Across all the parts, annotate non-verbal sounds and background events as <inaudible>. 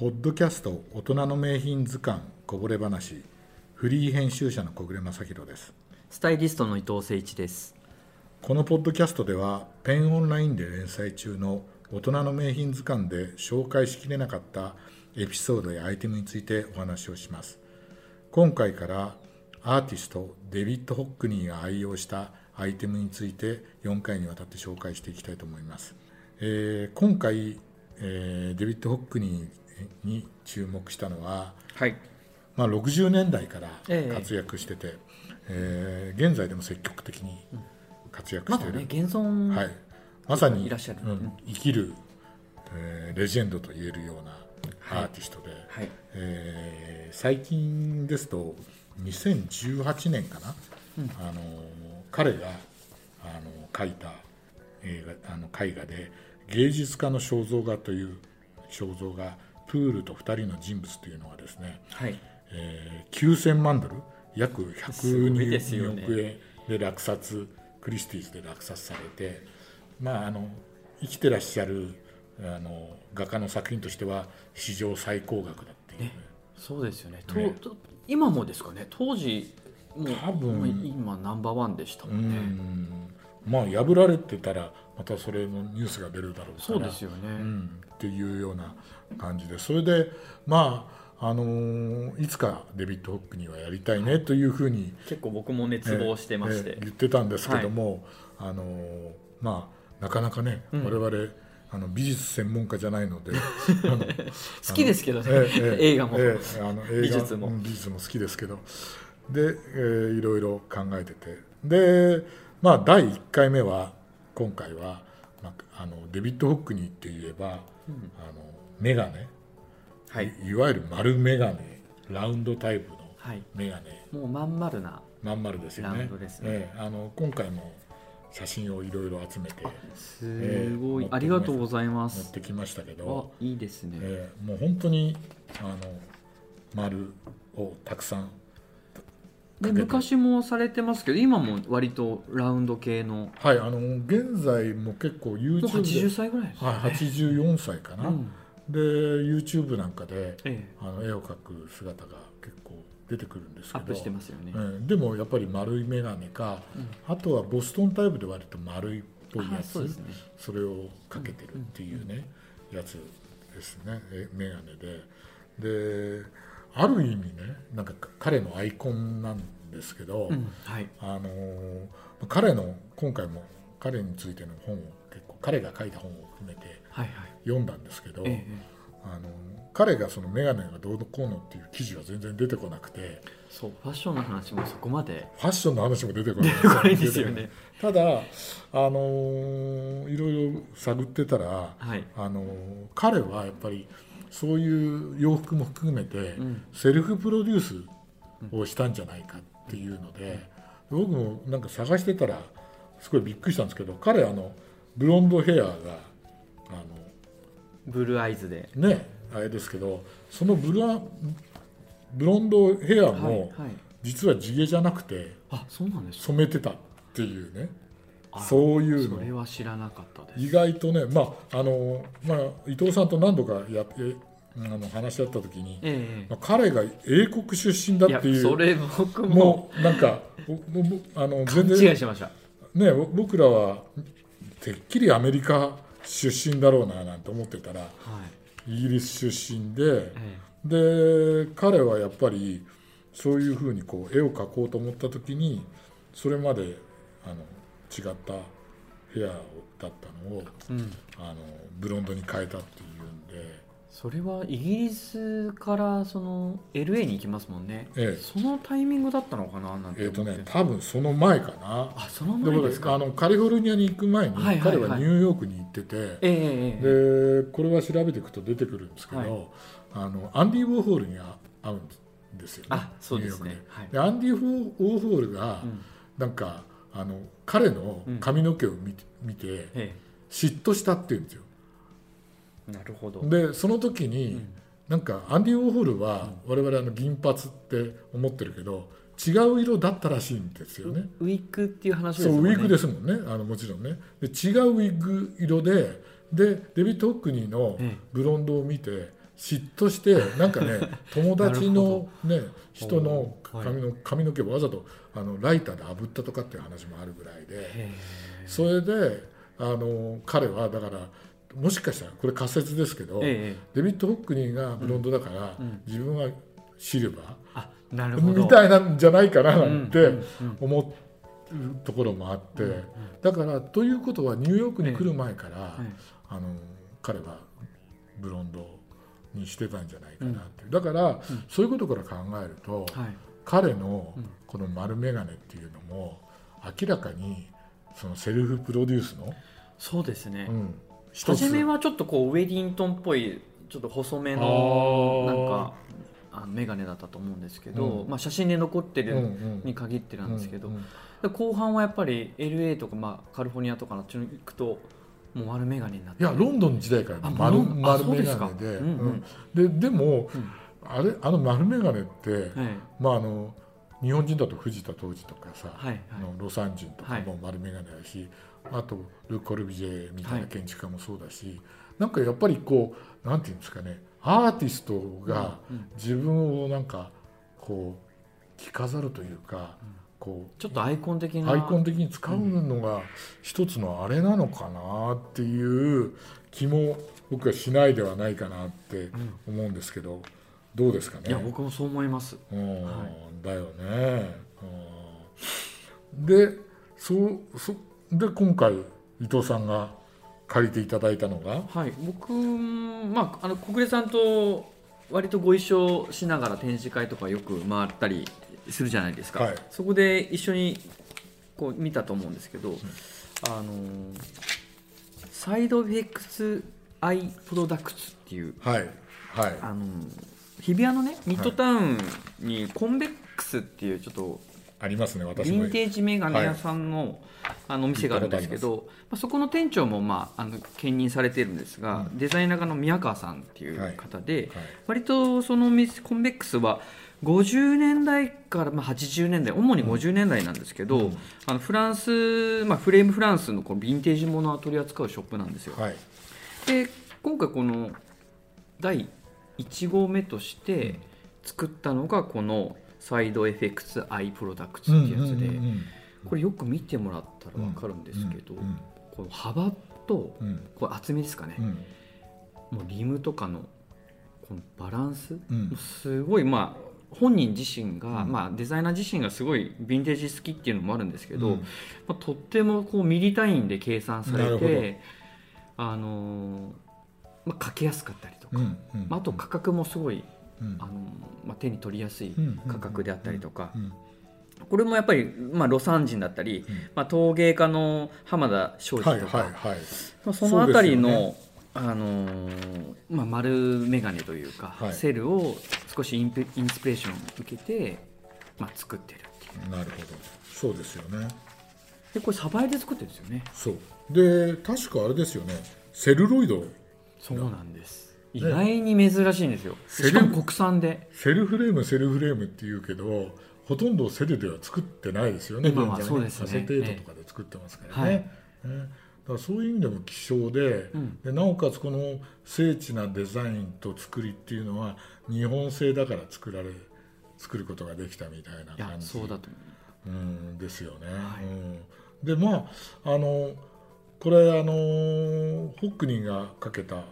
ポッドキャスト大人の名品図鑑こぼれ話フリー編集者の小暮正弘です。スタイリストの伊藤誠一です。このポッドキャストではペンオンラインで連載中の大人の名品図鑑で紹介しきれなかったエピソードやアイテムについてお話をします。今回からアーティストデビッド・ホックニーが愛用したアイテムについて4回にわたって紹介していきたいと思います、えー、今回、えー、デビッド・ホックニーに注目したのは、はい。まあ、60年代から活躍してて、えー、えー、現在でも積極的に活躍している、まね、現存、はい、まさにいらっしゃる、うん、生きる、えー、レジェンドと言えるようなアーティストで、はい、えー、最近ですと2018年かな、うん、あの彼があの書いた映画あの絵画で芸術家の肖像画という肖像画プールと2人の人物というのがですね、はい。えー、9000万ドル約102億円で落札クリスティーズで落札されて、まあ、あの生きてらっしゃるあの画家の作品としては史上最高額だっていう、ね、そうですよね。ね。今もですかね？当時もう多分。今ナンバーワンでしたもんねまあ破られてたらまたそれのニュースが出るだろうからそうですよね、うん、っていうような感じでそれでまああのー、いつかデビッド・ホックにはやりたいねというふうに結構僕も熱望してまして、言ってたんですけども、はい、あのー、まあなかなかね、うん、我々あの美術専門家じゃないので <laughs> 好きですけどね、ええ <laughs> 映画も、ええ、あの美術も。美術も好きですけど。で、えー、いろいろ考えてて。でまあ第1回目は今回は、まあ、あのデビッド・ホックニーって言えば、うん、あのメガネ、はい、いわゆる丸メガネラウンドタイプのメガネ、はい、もうまん丸なまん丸ですよね、ね、あの今回も写真をいろいろ集めてすごい、えー、ありがとうございます。持ってきましたけど。いいですね、えー、もう本当にあの丸をたくさんで昔もされてますけど今も割とラウンド系の。はいあの現在も結構 YouTube で。80歳ぐらいですね、はい、84歳かな、うん、で YouTube なんかで、ええ、あの絵を描く姿が結構出てくるんですけど。アップしてますよね、うん、でもやっぱり丸い眼鏡か、うん、あとはボストンタイプで割と丸いっぽいやつ、ね、それをかけてるっていうね、うん、やつですね。眼鏡で。である意味ねなんか彼のアイコンなんですけど、はい、あの彼の今回も彼についての本を結構彼が書いた本を含めて読んだんですけど、はいはい、あの彼がその眼鏡がどうのこうのっていう記事は全然出てこなくてそうファッションの話もそこまで。ファッションの話も出てこない。<laughs> ですよね。ただあのー、いろいろ探ってたら、はい、あのー、彼はやっぱりそういう洋服も含めて、セルフプロデュースをしたんじゃないかっていうので、うん、僕もなんか探してたらすごいびっくりしたんですけど彼あのブロンドヘアがあのブルーアイズで。ねあれですけどそのブルブロンドヘアも実は地毛じゃなくて染めてたっていうねそういうの。それは知らなかったです。意外とねまああの、まあ、伊藤さんと何度かやってあの話し合った時に、ええ、まあ、彼が英国出身だっていうそれ僕ももうなんかあの全然ね僕らはてっきりアメリカ出身だろうななんて思ってたら、はい、イギリス出身で、で彼はやっぱりそういうふうにこう絵を描こうと思った時にそれまであの違ったヘアだったのを、うん、あのブロンドに変えたっていうんで。それはイギリスからその LA に行きますもんね、ええ、そのタイミングだったのかななんてえっ、ー、とね多分その前かな。あその前ですか？あのカリフォルニアに行く前に、彼はニューヨークに行ってて、ええでこれは調べていくと出てくるんですけど、はい、あのアンディ・ウォーホールに会うんですよねあそうですね、はい、でアンディ・ウォーホールが、うん、なんかあの彼の髪の毛を見て,、見て嫉妬したっていうんですよ。なるほど。でその時に、うん、なんかアンディ・ウォーホルは我々あの銀髪って思ってるけど違う色だったらしいんですよね。ウィッグっていう話ね。そうウィッグですもんね。あのもちろんね。で違うウィッグ色ででデビッド・ホックニーのブロンドを見て嫉妬してなんかね <laughs> 友達の、ね、人のはい。髪の髪の毛をわざとあのライターで炙ったとかっていう話もあるぐらいでへそれであの彼はだからもしかしたらこれ仮説ですけど、デビッド・ホックニーがブロンドだから、うん。自分はシルバーみたいなんじゃないかななんて思うところもあって、だからということはニューヨークに来る前から、はいあの彼はブロンドにしてたんじゃないかなっていう、だから、そういうことから考えると、はい。彼のうん。この丸眼鏡っていうのも明らかにそのセルフプロデュースの、そうですね、うん、初めはちょっとこうウェディントンっぽいちょっと細めあのー。なんかあの眼鏡だったと思うんですけど、うん。まあ、写真で残ってうんるうん。に限ってなんですけど、うんうんで後半はやっぱり LA とか、まあ、カリフォルニアとかのあっちに行くともう丸眼鏡になって。いやロンドン時代からあ丸丸眼鏡で。うんうん。うん。ででも、うんあれあの丸眼鏡って、はい。まあ、あの日本人だと藤田当時とかさ、はいロサン人とかはい。も丸眼鏡だし、あとル・コルビジェみたいはない。建築家もそうだし、なんかやっぱりこうなんていうんですかねアーティストがうん自分をなんかこう着飾るというか、こうちょっとアイコン的な。アイコン的に使うのが一つのあれなのかなっていう気も僕はしないではないかなって思うんですけどどうですかね？いや僕もそう思います。うんはだよね、うん。でそうそで今回伊藤さんが借りていただいたのが？はい。僕まああの小暮さんと割とご一緒しながら展示会とかよく回ったりするじゃないですか、はい。そこで一緒にこう見たと思うんですけど、あのサイドエフェクツアイプロダクツっていうはい。はい。あの日比谷のねミッドタウンにコンベックスっていうちょっとありますねヴ私も。ィンテージメガネ屋さんの,、あのお店があるんですけど、まあ、そこの店長も、まあ、あの兼任されているんですが、うん。デザイナーの宮川さんっていう方で、はい。割とその店コンベックスは50年代から、まあ、80年代主に50年代なんですけど、うん。あのフランス、まあ、フレームフランスのこのヴィンテージものを取り扱うショップなんですよ。はい。で今回この第1号目として作ったのがこのサイドエフェクツアイプロダクツってやつで、これよく見てもらったら分かるんですけど、うんこの幅とこれ厚みですかね、うん。もうリムとかのこのバランス、すごいまあ本人自身が、うん。まあ、デザイナー自身がすごいヴィンテージ好きっていうのもあるんですけど、うん。まあ、とってもこうミリ単位で計算されてあのーまあ、かけやすかったりとか、まあ、あと価格もすごい、うんあのーまあ、手に取りやすいうん価格であったりとか、うん。これもやっぱり、まあ、ロサン人だったり、うん。まあ、陶芸家の浜田庄司はいとか、はい。そのあたりの、あのーまあ、丸眼鏡というか、はい。セルを少しインペインスピレーションを受けて、まあ、作ってるっていう。なるほど。そうですよね。でこれ鯖江で作ってるんですよね。そう。で確かあれですよね。セルロイド。そうなんです意外に珍しいんですよ。セルしかも国産で。セルフレームセルフレームっていうけどほとんどセルでは作ってないですよね。今はそうですね。アセテートとかで作ってますからはいね、ね。だからそういう意味でも希少で,、うん。でなおかつこの精緻なデザインと作りっていうのは日本製だから作られ作ることができたみたいな感じ。そうだと思うんですよね。はい。うん、でまああのこれあのホックニーがかけた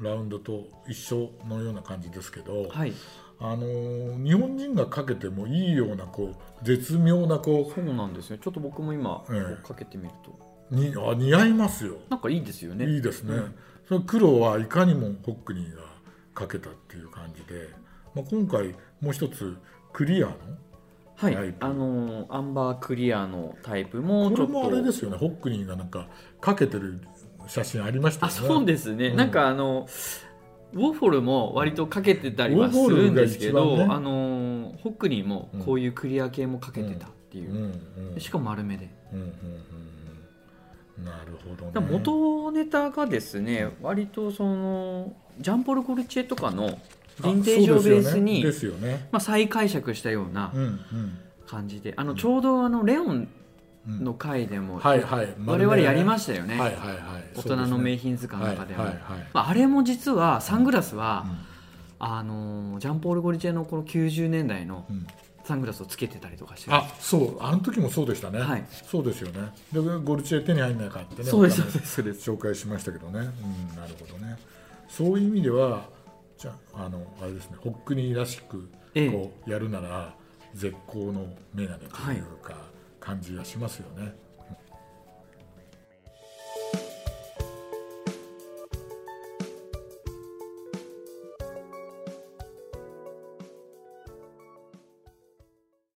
ラウンドと一緒のような感じですけど、うはい。あの日本人がかけてもいいようなこう絶妙なこそうなんですねちょっと僕も今、ええ。こうかけてみると。うにあ似合いますよ。なんかいいですよね。いいですね。うん。その黒はいかにもホックニーがかけたっていう感じで、まあ、今回もう一つクリアのはい。あのーアンバークリアのタイプもちょっとこれもあれですよね。ホックニーがなんかかけてる写真ありましたよあね。そうですね、うん。なんかあのウォーホルも割とかけてたりはするんですけど、ね。あのホックニーもこういうクリア系もかけてた。っていう、うん。うん。しかも丸めで、うん。うん。うん。うんなるほどね。元ネタがですね割とそのジャンポル・ゴルチェとかのヴィンテージをベースに、あそうですよね。まあ、再解釈したようなですよねうん。感じで。あのちょうどあのレオンの回でも、はいはい。我々やりましたよね、はいはいはい。大人の名品図鑑の中でも、はいはいあ、あれも実はサングラスは、うん。あのジャンポール・ゴリチェのこの90年代のうん。サングラスをつけてたりとかしてる。あそう。あの時もそうでしたね、はい。そうですよね。でゴルチェ手に入んないかってねそうですそうです紹介しましたけどね、うん、なるほどね。そういう意味ではじゃああのあれですねホックニーらしくええ。こうやるなら絶好のメガネというか感じがしますよね、